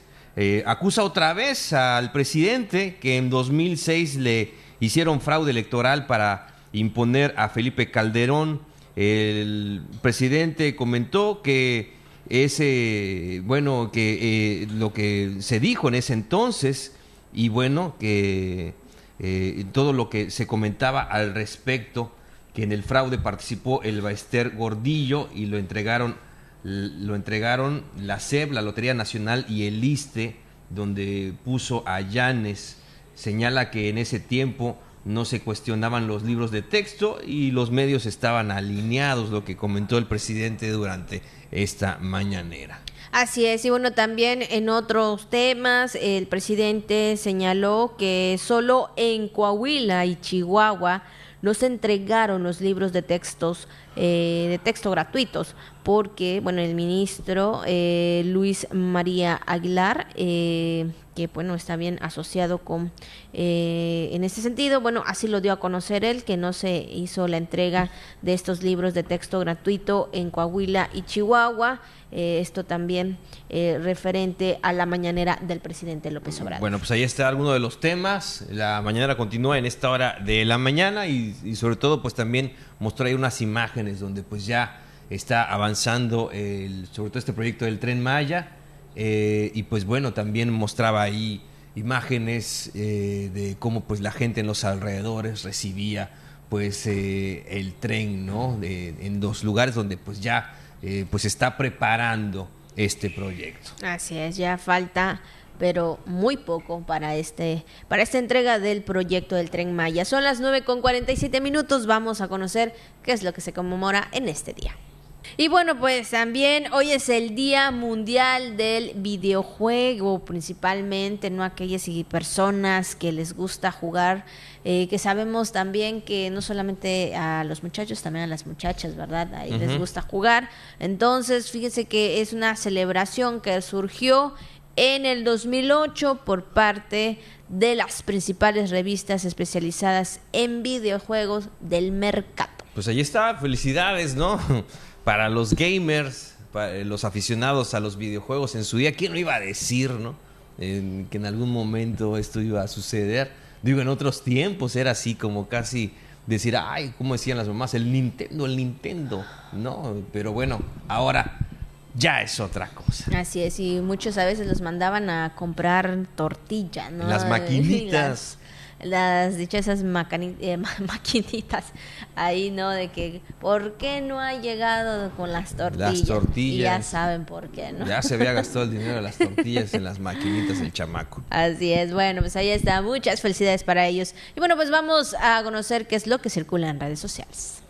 acusa otra vez al presidente que en 2006 le hicieron fraude electoral para imponer a Felipe Calderón. El presidente comentó que ese, bueno, que lo que se dijo en ese entonces y bueno, que eh, todo lo que se comentaba al respecto, que en el fraude participó el Baester Gordillo y lo entregaron, lo entregaron la SEB, la Lotería Nacional y el ISTE, donde puso a Llanes. Señala que en ese tiempo no se cuestionaban los libros de texto y los medios estaban alineados, lo que comentó el presidente durante esta mañanera. Así es, y bueno, también en otros temas, el presidente señaló que solo en Coahuila y Chihuahua no se entregaron los libros de textos eh, de texto gratuitos porque bueno el ministro eh, Luis María Aguilar eh, que bueno está bien asociado con en ese sentido bueno así lo dio a conocer él que no se hizo la entrega de estos libros de texto gratuito en Coahuila y Chihuahua eh, esto también eh, referente a la mañanera del presidente López Obrador. Bueno, pues ahí está alguno de los temas. La mañanera continúa en esta hora de la mañana y, sobre todo pues también mostró ahí unas imágenes donde pues ya está avanzando el, sobre todo este proyecto del tren Maya eh, y pues bueno, también mostraba ahí imágenes de cómo pues la gente en los alrededores recibía pues el tren, ¿no? en dos lugares donde pues ya eh, pues está preparando este proyecto. Así es, ya falta pero muy poco para este para esta entrega del proyecto del Tren Maya. Son las 9 con 47 minutos, vamos a conocer qué es lo que se conmemora en este día. Y bueno, pues también hoy es el Día Mundial del Videojuego, principalmente, ¿no? Aquellas personas que les gusta jugar eh, que sabemos también que no solamente a los muchachos, también a las muchachas, ¿verdad? Ahí les gusta jugar. Entonces, fíjense que es una celebración que surgió en el 2008 por parte de las principales revistas especializadas en videojuegos del mercado. Pues ahí está, felicidades, ¿no? Para los gamers, para los aficionados a los videojuegos en su día, ¿quién lo iba a decir, no? que en algún momento esto iba a suceder. Digo, en otros tiempos era así como casi decir, ay, como decían las mamás, el Nintendo, el Nintendo. No, pero bueno, ahora ya es otra cosa. Así es, y muchos a veces los mandaban a comprar tortilla, ¿no? Las maquinitas las dichosas eh, maquinitas ahí, ¿no? De que, ¿por qué no ha llegado con las tortillas? Las tortillas. Y ya saben por qué, ¿no? Ya se había gastado el dinero de las tortillas en las maquinitas el chamaco. Así es, bueno, pues ahí está. Muchas felicidades para ellos. Y bueno, pues vamos a conocer qué es lo que circula en redes sociales.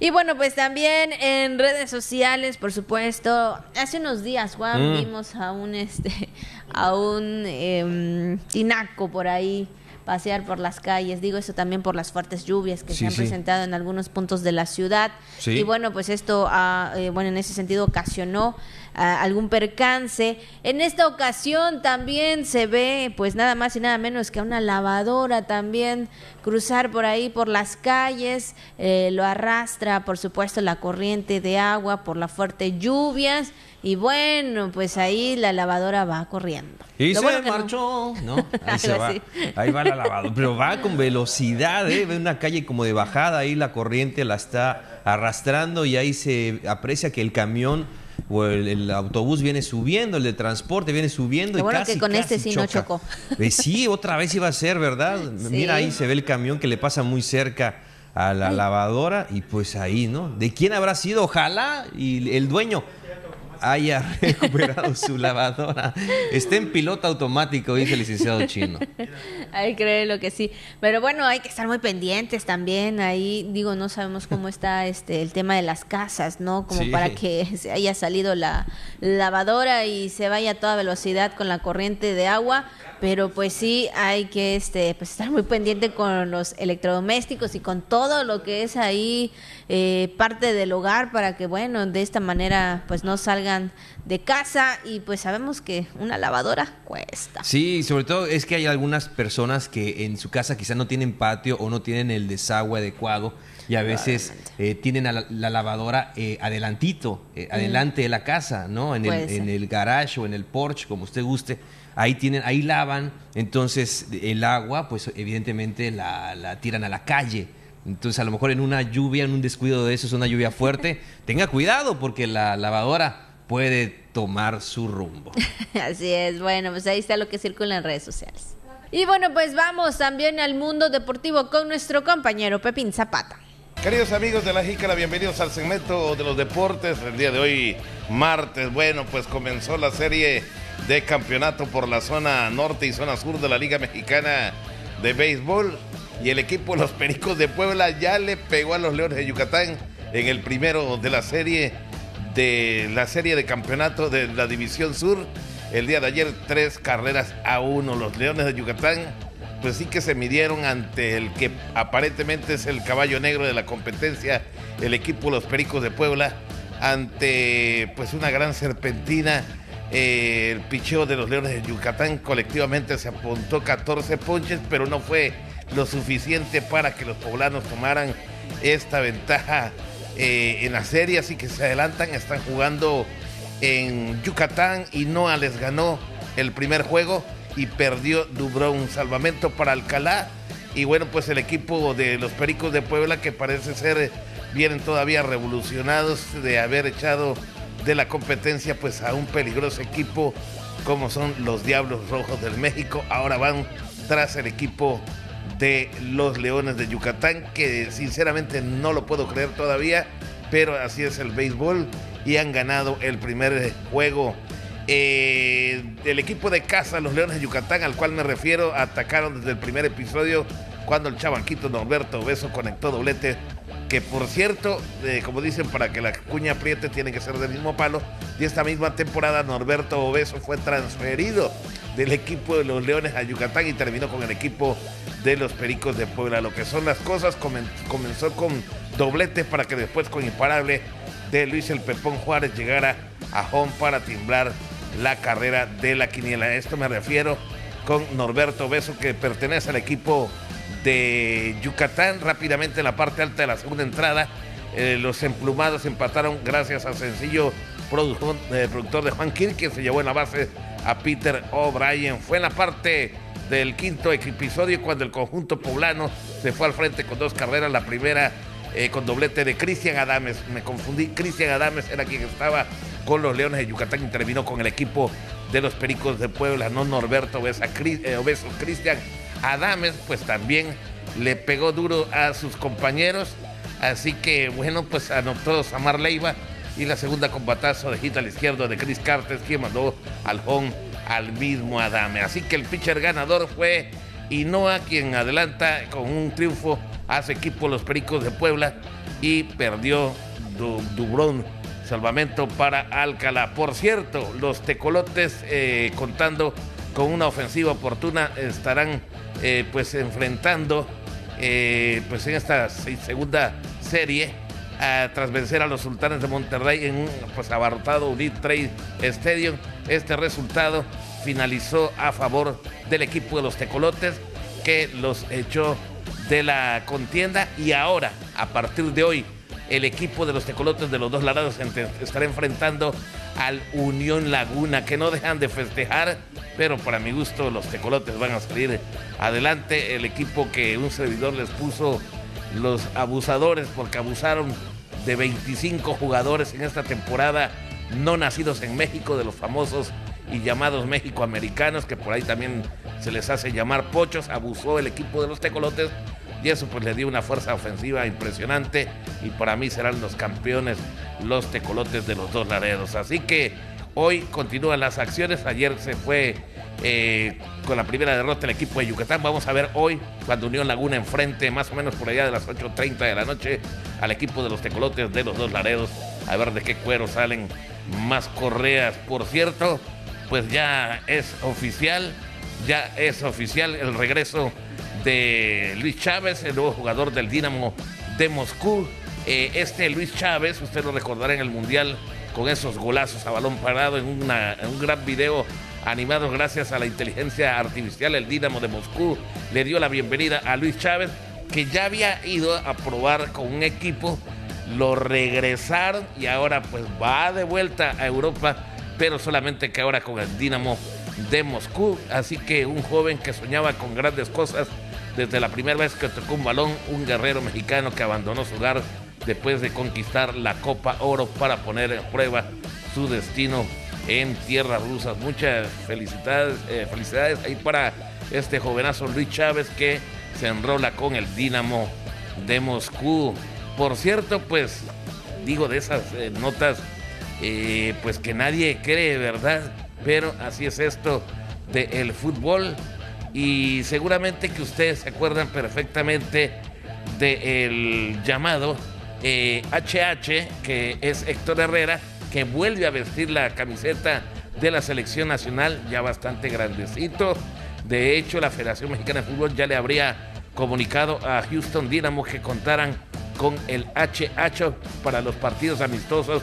Y bueno, pues también en redes sociales, por supuesto, hace unos días, Juan, mm. vimos a un este, a un em, tinaco por ahí pasear por las calles. Digo eso también por las fuertes lluvias que se han presentado en algunos puntos de la ciudad. Y bueno, pues esto, ah, eh, bueno, en ese sentido ocasionó ah, algún percance. En esta ocasión también se ve, pues nada más y nada menos que una lavadora también cruzar por ahí por las calles. Eh, lo arrastra, por supuesto, la corriente de agua por las fuertes lluvias. Y bueno, pues ahí la lavadora va corriendo. Y se marchó, no. Ahí se va. Ahí va la lavadora. Pero va con velocidad, ¿eh? Ve una calle como de bajada, ahí la corriente la está arrastrando y ahí se aprecia que el camión o el, autobús viene subiendo, el de transporte viene subiendo. y bueno que con este sí no chocó. Eh, sí, otra vez iba a ser, ¿verdad? Mira, ahí se ve el camión que le pasa muy cerca a la lavadora y pues ahí, ¿no? ¿De quién habrá sido? Ojalá y el dueño haya recuperado su lavadora. Está en piloto automático, dice el licenciado chino. Hay que lo que sí. Pero bueno, hay que estar muy pendientes también. Ahí, digo, no sabemos cómo está este el tema de las casas, ¿no? Como para que se haya salido la lavadora y se vaya a toda velocidad con la corriente de agua pero pues sí hay que este pues estar muy pendiente con los electrodomésticos y con todo lo que es ahí eh, parte del hogar para que bueno de esta manera pues no salgan de casa y pues sabemos que una lavadora cuesta sí sobre todo es que hay algunas personas que en su casa quizás no tienen patio o no tienen el desagüe adecuado y a veces eh, tienen la, lavadora eh, adelantito, mm. adelante de la casa, ¿no? En el, en el garage o en el porche, como usted guste ahí tienen, ahí lavan, entonces el agua, pues evidentemente la, tiran a la calle. Entonces, a lo mejor en una lluvia, en un descuido de eso, es una lluvia fuerte, tenga cuidado porque la lavadora puede tomar su rumbo. Así es, bueno, pues ahí está lo que circula en redes sociales. Y bueno, pues vamos también al mundo deportivo con nuestro compañero Pepín Zapata. Queridos amigos de la Jícara, bienvenidos al segmento de los deportes. El día de hoy, martes, bueno, pues comenzó la serie de campeonato por la zona norte y zona sur de la Liga Mexicana de Béisbol. Y el equipo los Pericos de Puebla ya le pegó a los Leones de Yucatán en el primero de la serie de la serie de campeonato de la División Sur. El día de ayer, tres carreras a uno. Los Leones de Yucatán, pues sí que se midieron ante el que aparentemente es el caballo negro de la competencia, el equipo los Pericos de Puebla, ante pues una gran serpentina eh, el picheo de los Leones de Yucatán. Colectivamente se apuntó 14 ponches, pero no fue lo suficiente para que los poblanos tomaran esta ventaja eh, en la serie, así que se adelantan, están jugando en Yucatán y Noah les ganó el primer juego y perdió Dubrón. Salvamento para Alcalá y bueno, pues el equipo de los Pericos de Puebla que parece ser vienen todavía revolucionados de haber echado de la competencia pues a un peligroso equipo como son los Diablos Rojos del México. Ahora van tras el equipo de los Leones de Yucatán, que sinceramente no lo puedo creer todavía, pero así es el béisbol y han ganado el primer juego. Eh, el equipo de casa, los Leones de Yucatán, al cual me refiero, atacaron desde el primer episodio cuando el chabanquito Norberto Beso conectó doblete que por cierto, eh, como dicen, para que la cuña apriete tiene que ser del mismo palo. Y esta misma temporada Norberto Obeso fue transferido del equipo de los Leones a Yucatán y terminó con el equipo de los Pericos de Puebla. Lo que son las cosas, comenzó con doblete para que después con imparable de Luis el Pepón Juárez llegara a home para timbrar la carrera de la quiniela. A esto me refiero con Norberto Obeso que pertenece al equipo de Yucatán. Rápidamente en la parte alta de la segunda entrada, eh, los emplumados empataron gracias al sencillo eh, productor de Juan Kirk, que se llevó en la base a Peter O'Brien. Fue en la parte del quinto episodio cuando el conjunto poblano se fue al frente con dos carreras. La primera eh, con doblete de Cristian Adames. Me confundí, Cristian Adames era quien estaba con los Leones de Yucatán, intervino con el equipo de los Pericos de Puebla, no Norberto Obeso, Cristian Adames pues también le pegó duro a sus compañeros. Así que bueno, pues anotó Samar Leiva y la segunda combatazo de hit al izquierdo de Chris Cartes, quien mandó al home al mismo Adame. Así que el pitcher ganador fue Inoa, quien adelanta con un triunfo su equipo Los Pericos de Puebla y perdió Dubrón. Salvamento para Alcalá. Por cierto, los tecolotes eh, contando con una ofensiva oportuna estarán eh, pues enfrentando eh, pues en esta segunda serie tras vencer a los sultanes de Monterrey en un pues abarrotado Unit Trade Stadium. Este resultado finalizó a favor del equipo de los tecolotes que los echó de la contienda y ahora a partir de hoy el equipo de los tecolotes de los dos lados estará enfrentando al Unión Laguna, que no dejan de festejar, pero para mi gusto los tecolotes van a salir adelante. El equipo que un servidor les puso los abusadores, porque abusaron de 25 jugadores en esta temporada, no nacidos en México, de los famosos y llamados México americanos, que por ahí también se les hace llamar pochos, abusó el equipo de los tecolotes y eso pues le dio una fuerza ofensiva impresionante y para mí serán los campeones los tecolotes de los dos laredos. Así que hoy continúan las acciones, ayer se fue eh, con la primera derrota el equipo de Yucatán, vamos a ver hoy cuando Unión Laguna enfrente más o menos por allá de las 8.30 de la noche al equipo de los tecolotes de los dos laredos, a ver de qué cuero salen más correas. Por cierto, pues ya es oficial ya es oficial el regreso de Luis Chávez, el nuevo jugador del Dinamo de Moscú. Eh, este Luis Chávez, usted lo recordará en el Mundial con esos golazos a balón parado en, en un gran video animado gracias a la inteligencia artificial. El Dinamo de Moscú le dio la bienvenida a Luis Chávez, que ya había ido a probar con un equipo, lo regresaron y ahora pues va de vuelta a Europa, pero solamente que ahora con el Dinamo de Moscú. Así que un joven que soñaba con grandes cosas desde la primera vez que tocó un balón, un guerrero mexicano que abandonó su hogar después de conquistar la Copa Oro para poner en prueba su destino en tierras rusas. Muchas felicidades, eh, felicidades ahí para este jovenazo Luis Chávez que se enrola con el Dinamo de Moscú. Por cierto, pues digo de esas eh, notas, eh, pues que nadie cree, ¿verdad? Pero así es esto del fútbol y seguramente que ustedes se acuerdan perfectamente del llamado HH, eh, que es Héctor Herrera, que vuelve a vestir la camiseta de la selección nacional, ya bastante grandecito. De hecho, la Federación Mexicana de Fútbol ya le habría comunicado a Houston Dynamo que contaran con el HH para los partidos amistosos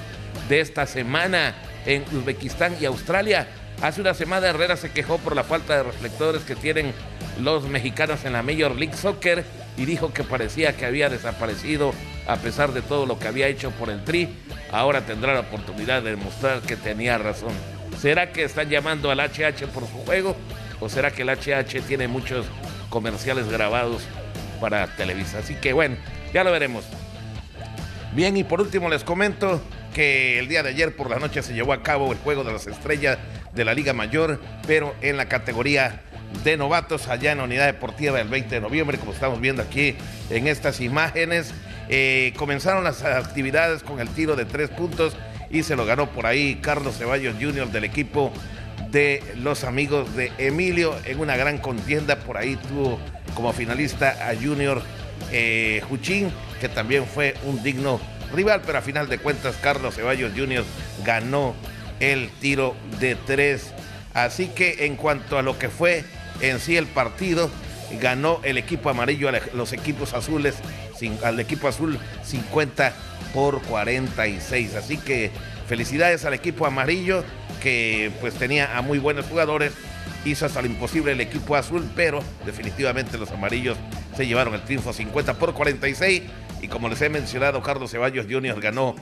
de esta semana en Uzbekistán y Australia. Hace una semana Herrera se quejó por la falta de reflectores que tienen los mexicanos en la Major League Soccer y dijo que parecía que había desaparecido a pesar de todo lo que había hecho por el Tri. Ahora tendrá la oportunidad de demostrar que tenía razón. ¿Será que están llamando al HH por su juego? ¿O será que el HH tiene muchos comerciales grabados para Televisa? Así que bueno, ya lo veremos. Bien, y por último les comento que el día de ayer por la noche se llevó a cabo el juego de las estrellas de la Liga Mayor, pero en la categoría de novatos allá en la Unidad Deportiva del 20 de noviembre, como estamos viendo aquí en estas imágenes. Eh, comenzaron las actividades con el tiro de tres puntos y se lo ganó por ahí Carlos Ceballos Jr. del equipo de los amigos de Emilio en una gran contienda. Por ahí tuvo como finalista a Junior eh, Juchín, que también fue un digno rival, pero a final de cuentas Carlos Ceballos Jr. ganó el tiro de tres. Así que en cuanto a lo que fue en sí el partido, ganó el equipo amarillo a los equipos azules, al equipo azul 50 por 46. Así que felicidades al equipo amarillo que pues tenía a muy buenos jugadores. Hizo hasta lo imposible el equipo azul, pero definitivamente los amarillos se llevaron el triunfo 50 por 46 y como les he mencionado, Carlos Ceballos Jr. ganó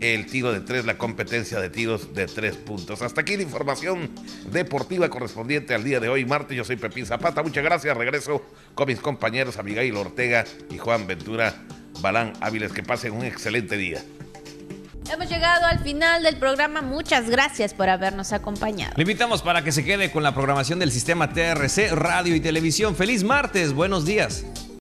el tiro de tres, la competencia de tiros de tres puntos. Hasta aquí la información deportiva correspondiente al día de hoy, martes. Yo soy Pepín Zapata. Muchas gracias. Regreso con mis compañeros Abigail Ortega y Juan Ventura Balán Áviles. Que pasen un excelente día. Hemos llegado al final del programa. Muchas gracias por habernos acompañado. Le invitamos para que se quede con la programación del sistema TRC, radio y televisión. Feliz martes. Buenos días.